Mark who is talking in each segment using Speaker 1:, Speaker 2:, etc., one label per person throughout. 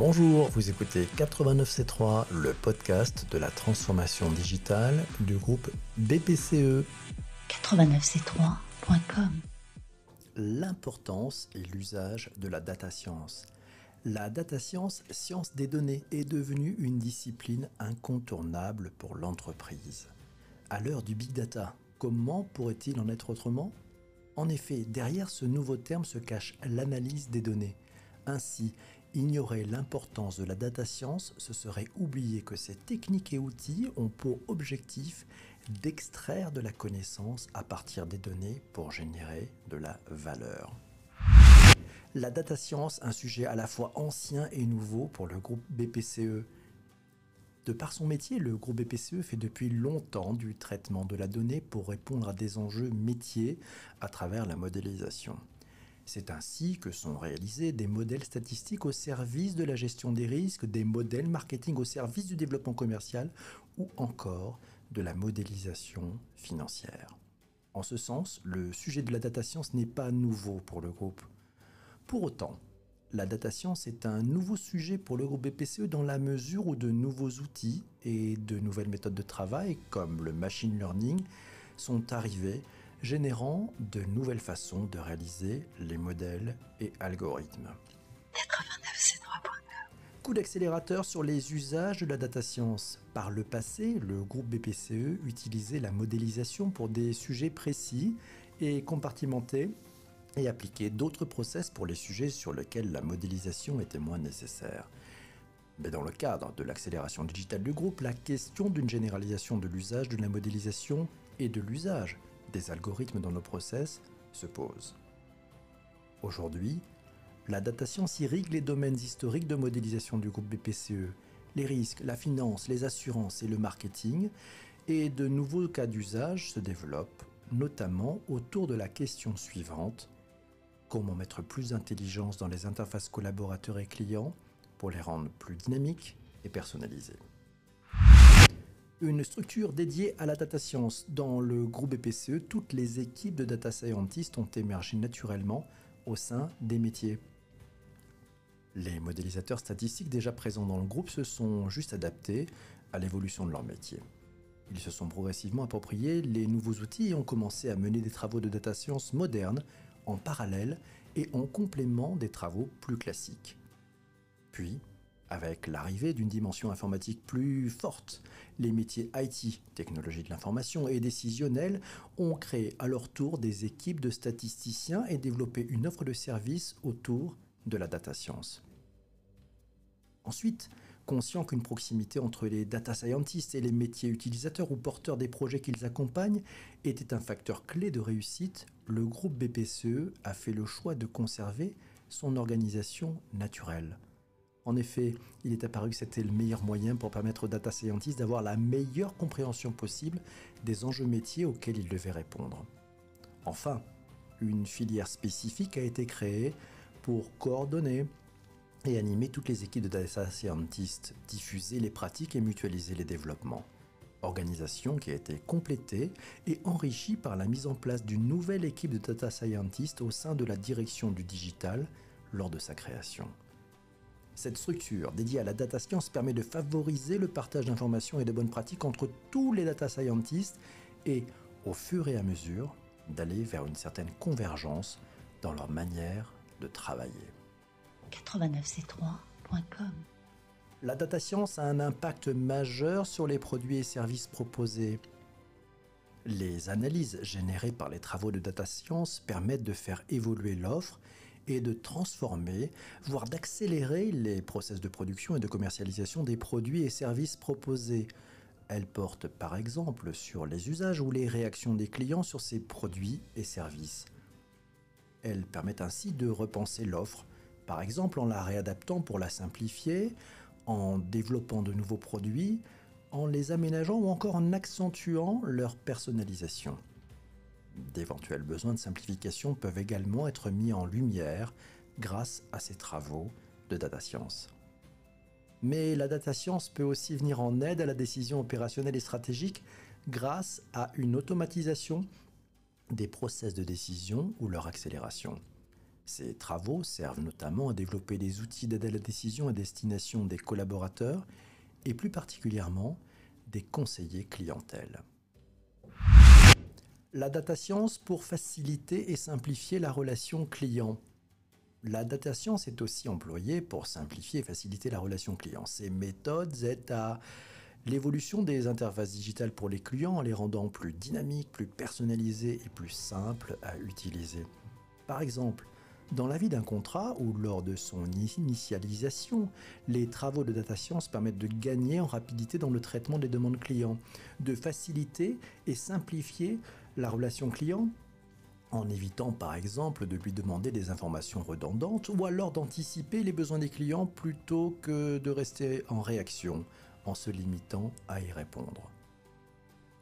Speaker 1: Bonjour, vous écoutez 89C3, le podcast de la transformation digitale du groupe BPCE.
Speaker 2: 89c3.com
Speaker 1: L'importance et l'usage de la data science. La data science, science des données, est devenue une discipline incontournable pour l'entreprise. À l'heure du big data, comment pourrait-il en être autrement? En effet, derrière ce nouveau terme se cache l'analyse des données. Ainsi, ignorer l'importance de la data science, ce serait oublier que ces techniques et outils ont pour objectif d'extraire de la connaissance à partir des données pour générer de la valeur. La data science, un sujet à la fois ancien et nouveau pour le groupe BPCE. De par son métier, le groupe BPCE fait depuis longtemps du traitement de la donnée pour répondre à des enjeux métiers à travers la modélisation. C'est ainsi que sont réalisés des modèles statistiques au service de la gestion des risques, des modèles marketing au service du développement commercial ou encore de la modélisation financière. En ce sens, le sujet de la data science n'est pas nouveau pour le groupe. Pour autant, la data science est un nouveau sujet pour le groupe BPCE dans la mesure où de nouveaux outils et de nouvelles méthodes de travail, comme le machine learning, sont arrivés générant de nouvelles façons de réaliser les modèles et algorithmes.
Speaker 2: 89c3.com
Speaker 1: Coup d'accélérateur sur les usages de la data science. Par le passé, le groupe BPCE utilisait la modélisation pour des sujets précis et compartimentés et appliquait d'autres process pour les sujets sur lesquels la modélisation était moins nécessaire. Mais dans le cadre de l'accélération digitale du groupe, la question d'une généralisation de l'usage de la modélisation et de l'usage des algorithmes dans nos process se pose. Aujourd'hui, la data science les domaines historiques de modélisation du groupe BPCE, les risques, la finance, les assurances et le marketing, et de nouveaux cas d'usage se développent, notamment autour de la question suivante comment mettre plus d'intelligence dans les interfaces collaborateurs et clients pour les rendre plus dynamiques et personnalisées? Une structure dédiée à la data science. Dans le groupe BPCE, toutes les équipes de data scientists ont émergé naturellement au sein des métiers. Les modélisateurs statistiques déjà présents dans le groupe se sont juste adaptés à l'évolution de leur métier. Ils se sont progressivement appropriés les nouveaux outils et ont commencé à mener des travaux de data science modernes en parallèle et en complément des travaux plus classiques. Puis, avec l'arrivée d'une dimension informatique plus forte, les métiers IT, technologie de l'information et décisionnels, ont créé à leur tour des équipes de statisticiens et développé une offre de services autour de la data science. Ensuite, conscient qu'une proximité entre les data scientists et les métiers utilisateurs ou porteurs des projets qu'ils accompagnent était un facteur clé de réussite, le groupe BPCE a fait le choix de conserver son organisation naturelle. En effet, il est apparu que c'était le meilleur moyen pour permettre aux data scientists d'avoir la meilleure compréhension possible des enjeux métiers auxquels ils devaient répondre. Enfin, une filière spécifique a été créée pour coordonner et animer toutes les équipes de data scientists, diffuser les pratiques et mutualiser les développements. Organisation qui a été complétée et enrichie par la mise en place d'une nouvelle équipe de data scientists au sein de la direction du digital lors de sa création. Cette structure dédiée à la data science permet de favoriser le partage d'informations et de bonnes pratiques entre tous les data scientists et, au fur et à mesure, d'aller vers une certaine convergence dans leur manière de travailler.
Speaker 2: 89c3.com
Speaker 1: La data science a un impact majeur sur les produits et services proposés. Les analyses générées par les travaux de data science permettent de faire évoluer l'offre et de transformer, voire d'accélérer les process de production et de commercialisation des produits et services proposés. Elle porte par exemple sur les usages ou les réactions des clients sur ces produits et services. Elle permet ainsi de repenser l'offre, par exemple en la réadaptant pour la simplifier, en développant de nouveaux produits, en les aménageant ou encore en accentuant leur personnalisation. D'éventuels besoins de simplification peuvent également être mis en lumière grâce à ces travaux de data science. Mais la data science peut aussi venir en aide à la décision opérationnelle et stratégique grâce à une automatisation des process de décision ou leur accélération. Ces travaux servent notamment à développer des outils d'aide à la décision à destination des collaborateurs et plus particulièrement des conseillers clientèle. La data science pour faciliter et simplifier la relation client. La data science est aussi employée pour simplifier et faciliter la relation client. Ces méthodes aident à l'évolution des interfaces digitales pour les clients en les rendant plus dynamiques, plus personnalisées et plus simples à utiliser. Par exemple, dans la vie d'un contrat ou lors de son initialisation, les travaux de data science permettent de gagner en rapidité dans le traitement des demandes clients, de faciliter et simplifier la relation client en évitant par exemple de lui demander des informations redondantes ou alors d'anticiper les besoins des clients plutôt que de rester en réaction en se limitant à y répondre.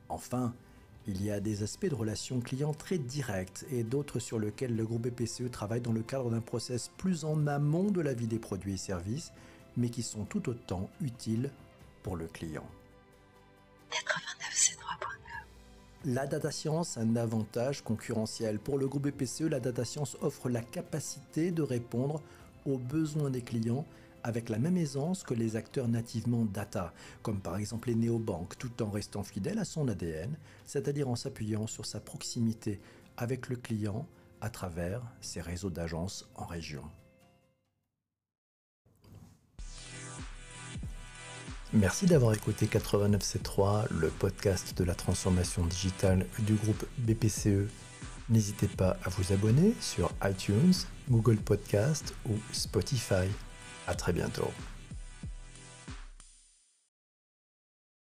Speaker 1: Enfin, il y a des aspects de relation client très directs et d'autres sur lesquels le groupe BPCE travaille dans le cadre d'un process plus en amont de la vie des produits et services, mais qui sont tout autant utiles pour le client. La data science un avantage concurrentiel. Pour le groupe BPCE, la data science offre la capacité de répondre aux besoins des clients avec la même aisance que les acteurs nativement data, comme par exemple les néobanques, tout en restant fidèle à son ADN, c'est-à-dire en s'appuyant sur sa proximité avec le client à travers ses réseaux d'agences en région. Merci d'avoir écouté 89C3, le podcast de la transformation digitale du groupe BPCE. N'hésitez pas à vous abonner sur iTunes, Google Podcast ou Spotify. À très bientôt.